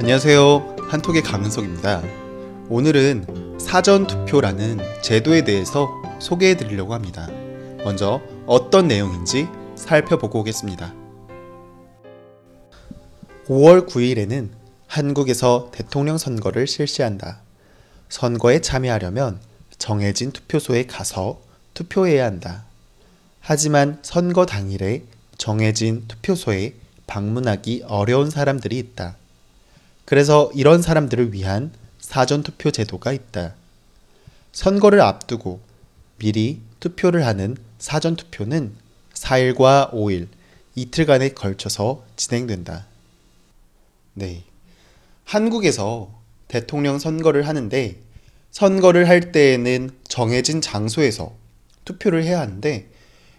안녕하세요. 한톡의 강은석입니다. 오늘은 사전투표라는 제도에 대해서 소개해 드리려고 합니다. 먼저 어떤 내용인지 살펴보고 오겠습니다. 5월 9일에는 한국에서 대통령 선거를 실시한다. 선거에 참여하려면 정해진 투표소에 가서 투표해야 한다. 하지만 선거 당일에 정해진 투표소에 방문하기 어려운 사람들이 있다. 그래서 이런 사람들을 위한 사전투표 제도가 있다. 선거를 앞두고 미리 투표를 하는 사전투표는 4일과 5일, 이틀간에 걸쳐서 진행된다. 네. 한국에서 대통령 선거를 하는데 선거를 할 때에는 정해진 장소에서 투표를 해야 하는데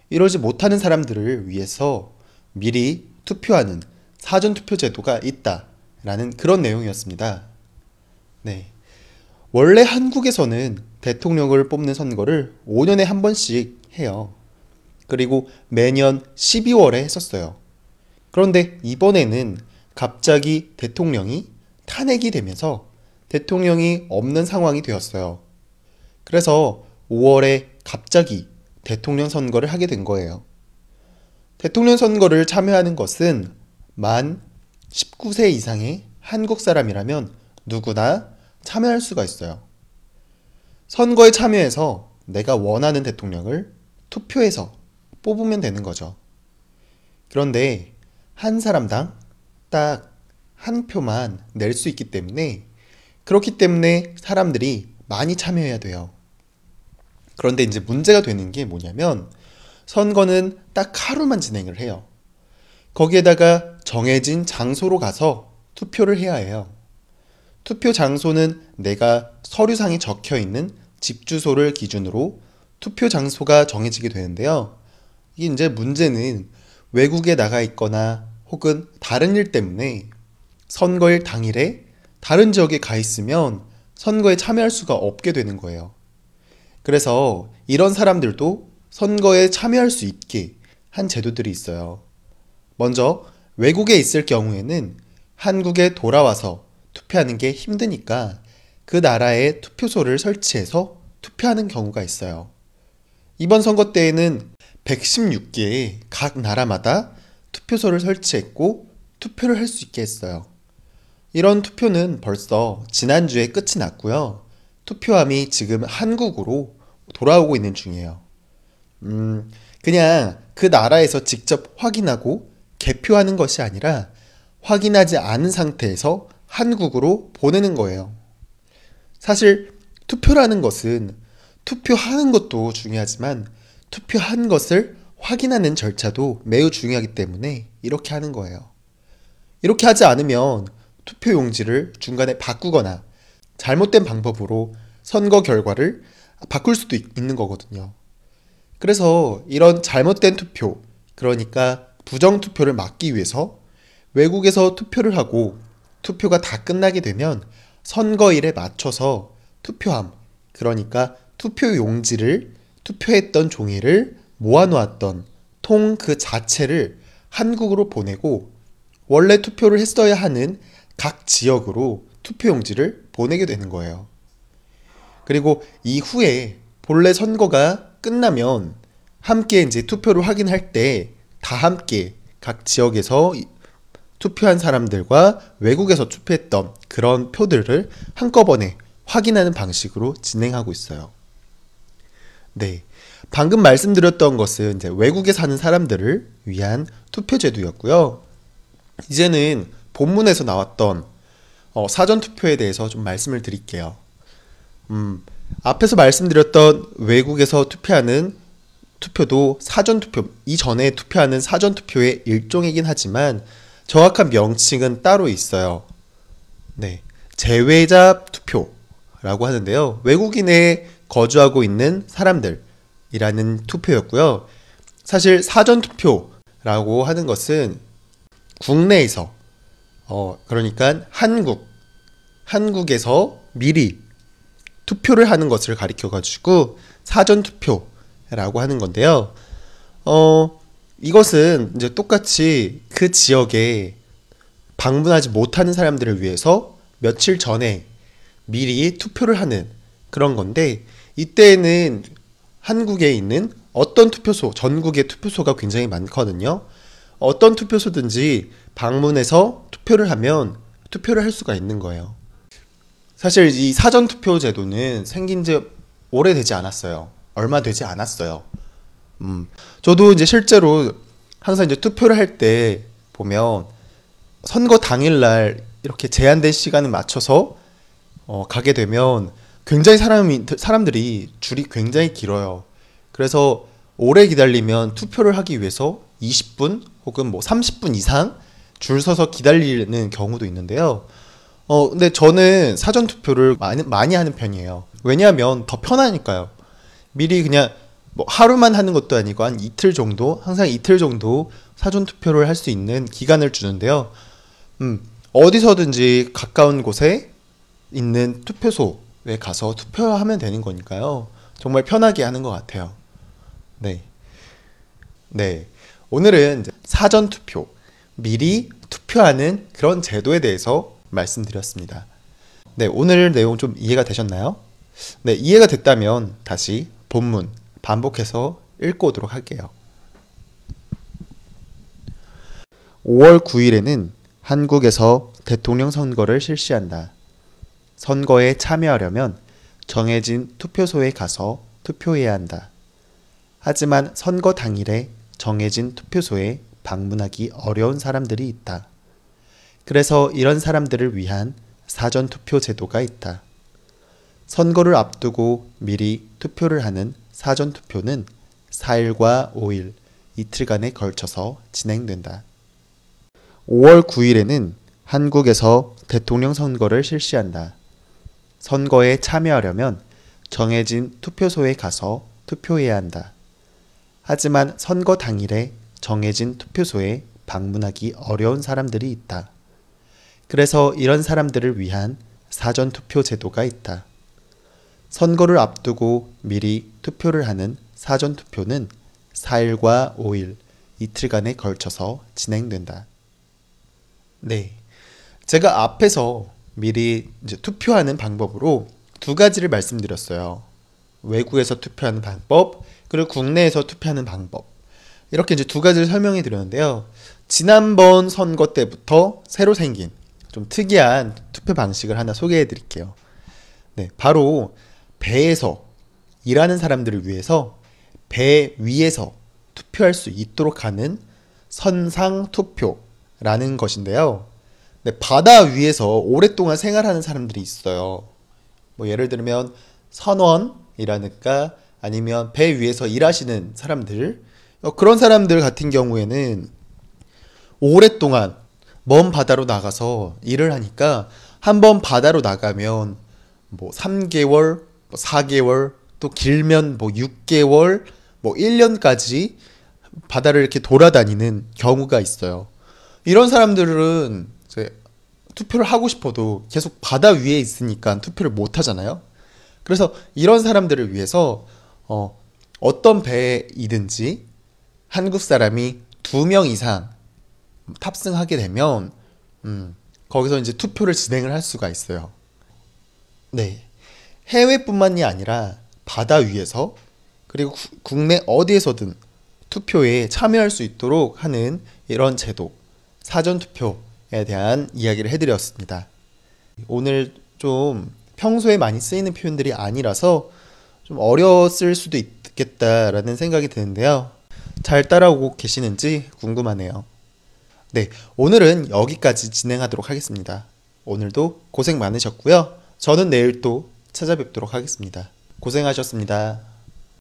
이러지 못하는 사람들을 위해서 미리 투표하는 사전투표 제도가 있다. 라는 그런 내용이었습니다. 네. 원래 한국에서는 대통령을 뽑는 선거를 5년에 한 번씩 해요. 그리고 매년 12월에 했었어요. 그런데 이번에는 갑자기 대통령이 탄핵이 되면서 대통령이 없는 상황이 되었어요. 그래서 5월에 갑자기 대통령 선거를 하게 된 거예요. 대통령 선거를 참여하는 것은 만 19세 이상의 한국 사람이라면 누구나 참여할 수가 있어요. 선거에 참여해서 내가 원하는 대통령을 투표해서 뽑으면 되는 거죠. 그런데 한 사람당 딱 한 표만 낼 수 있기 때문에 그렇기 때문에 사람들이 많이 참여해야 돼요. 그런데 이제 문제가 되는 게 뭐냐면 선거는 딱 하루만 진행을 해요. 거기에다가 정해진 장소로 가서 투표를 해야 해요. 투표 장소는 내가 서류상에 적혀 있는 집 주소를 기준으로 투표 장소가 정해지게 되는데요. 이게 이제 문제는 외국에 나가 있거나 혹은 다른 일 때문에 선거일 당일에 다른 지역에 가 있으면 선거에 참여할 수가 없게 되는 거예요. 그래서 이런 사람들도 선거에 참여할 수 있게 한 제도들이 있어요. 먼저 외국에 있을 경우에는 한국에 돌아와서 투표하는 게 힘드니까 그 나라에 투표소를 설치해서 투표하는 경우가 있어요. 이번 선거 때에는 116개의 각 나라마다 투표소를 설치했고 투표를 할 수 있게 했어요. 이런 투표는 벌써 지난주에 끝이 났고요. 투표함이 지금 한국으로 돌아오고 있는 중이에요. 음, 그냥 그 나라에서 직접 확인하고 개표하는 것이 아니라 확인하지 않은 상태에서 한국으로 보내는 거예요. 사실 투표라는 것은 투표하는 것도 중요하지만 투표한 것을 확인하는 절차도 매우 중요하기 때문에 이렇게 하는 거예요. 이렇게 하지 않으면 투표 용지를 중간에 바꾸거나 잘못된 방법으로 선거 결과를 바꿀 수도 있는 거거든요. 그래서 이런 잘못된 투표, 그러니까 부정 투표를 막기 위해서 외국에서 투표를 하고 투표가 다 끝나게 되면 선거일에 맞춰서 투표함, 그러니까 투표 용지를 투표했던 종이를 모아놓았던 통 그 자체를 한국으로 보내고 원래 투표를 했어야 하는 각 지역으로 투표 용지를 보내게 되는 거예요. 그리고 이후에 본래 선거가 끝나면 함께 이제 투표를 확인할 때 다 함께 각 지역에서 투표한 사람들과 외국에서 투표했던 그런 표들을 한꺼번에 확인하는 방식으로 진행하고 있어요. 네. 방금 말씀드렸던 것은 이제 외국에 사는 사람들을 위한 투표 제도였고요. 이제는 본문에서 나왔던 어, 사전 투표에 대해서 좀 말씀을 드릴게요. 음, 앞에서 말씀드렸던 외국에서 투표하는 투표도 사전 투표, 이전에 투표하는 사전 투표의 일종이긴 하지만 정확한 명칭은 따로 있어요. 네. 제외자 투표라고 하는데요. 외국인에 거주하고 있는 사람들 이라는 투표였고요. 사실 사전투표라고 하는 것은 국내에서 어 그러니까 한국 한국에서 미리 투표를 하는 것을 가리켜 가지고 사전 투표라고 하는 건데요. 어 이것은 이제 똑같이 그 지역에 방문하지 못하는 사람들을 위해서 며칠 전에 미리 투표를 하는 그런 건데 이때에는 한국에 있는 어떤 투표소, 전국의 투표소가 굉장히 많거든요. 어떤 투표소든지 방문해서 투표를 하면 투표를 할 수가 있는 거예요. 사실 이 사전 투표 제도는 생긴 지 오래되지 않았어요. 얼마 되지 않았어요. 음, 저도 이제 실제로 항상 이제 투표를 할 때 보면 선거 당일날 이렇게 제한된 시간을 맞춰서 어, 가게 되면 굉장히 사람이 사람들이 줄이 굉장히 길어요. 그래서 오래 기다리면 투표를 하기 위해서 20분 혹은 뭐 30분 이상 줄 서서 기다리는 경우도 있는데요. 어, 근데 저는 사전 투표를 많이, 많이 하는 편이에요. 왜냐하면 더 편하니까요. 미리 그냥 뭐 하루만 하는 것도 아니고 한 이틀 정도, 항상 이틀 정도 사전 투표를 할 수 있는 기간을 주는데요. 음, 어디서든지 가까운 곳에 있는 투표소 에 가서 투표하면 되는 거니까요. 정말 편하게 하는 것 같아요. 네. 네. 오늘은 사전 투표, 미리 투표하는 그런 제도에 대해서 말씀드렸습니다. 네, 오늘 내용 좀 이해가 되셨나요? 네, 이해가 됐다면 다시 본문 반복해서 읽고 오도록 할게요. 5월 9일에는 한국에서 대통령 선거를 실시한다. 선거에 참여하려면 정해진 투표소에 가서 투표해야 한다. 하지만 선거 당일에 정해진 투표소에 방문하기 어려운 사람들이 있다. 그래서 이런 사람들을 위한 사전 투표 제도가 있다. 선거를 앞두고 미리 투표를 하는 사전 투표는 4일과 5일 이틀간에 걸쳐서 진행된다. 5월 9일에는 한국에서 대통령 선거를 실시한다. 선거에 참여하려면 정해진 투표소에 가서 투표해야 한다. 하지만 선거 당일에 정해진 투표소에 방문하기 어려운 사람들이 있다. 그래서 이런 사람들을 위한 사전 투표 제도가 있다. 선거를 앞두고 미리 투표를 하는 사전 투표는 4일과 5일 이틀간에 걸쳐서 진행된다. 네. 제가 앞에서 미리 이제 투표하는 방법으로 두 가지를 말씀드렸어요. 외국에서 투표하는 방법, 그리고 국내에서 투표하는 방법. 이렇게 이제 두 가지를 설명해 드렸는데요. 지난번 선거 때부터 새로 생긴 좀 특이한 투표 방식을 하나 소개해 드릴게요. 네, 바로 배에서 일하는 사람들을 위해서 배 위에서 투표할 수 있도록 하는 선상 투표라는 것인데요. 네, 바다 위에서 오랫동안 생활하는 사람들이 있어요. 뭐 예를 들면 선원이라든가 아니면 배 위에서 일하시는 사람들 어, 그런 사람들 같은 경우에는 오랫동안 먼 바다로 나가서 일을 하니까 한 번 바다로 나가면 뭐 3개월, 뭐 4개월, 또 길면 뭐 6개월, 뭐 1년까지 바다를 이렇게 돌아다니는 경우가 있어요. 이런 사람들은 투표를 하고 싶어도 계속 바다 위에 있으니까 투표를 못 하잖아요. 그래서 이런 사람들을 위해서 어, 어떤 배이든지 한국 사람이 두 명 이상 탑승하게 되면 음, 거기서 이제 투표를 진행을 할 수가 있어요. 네. 해외뿐만이 아니라 바다 위에서 그리고 구, 국내 어디에서든 투표에 참여할 수 있도록 하는 이런 제도, 사전 투표에 대한 이야기를 해드렸습니다. 오늘 좀 평소에 많이 쓰이는 표현들이 아니라서 좀 어려웠을 수도 있겠다라는 생각이 드는데요. 잘 따라오고 계시는지 궁금하네요. 네, 오늘은 여기까지 진행하도록 하겠습니다. 오늘도 고생 많으셨고요. 저는 내일 또 찾아뵙도록 하겠습니다. 고생하셨습니다.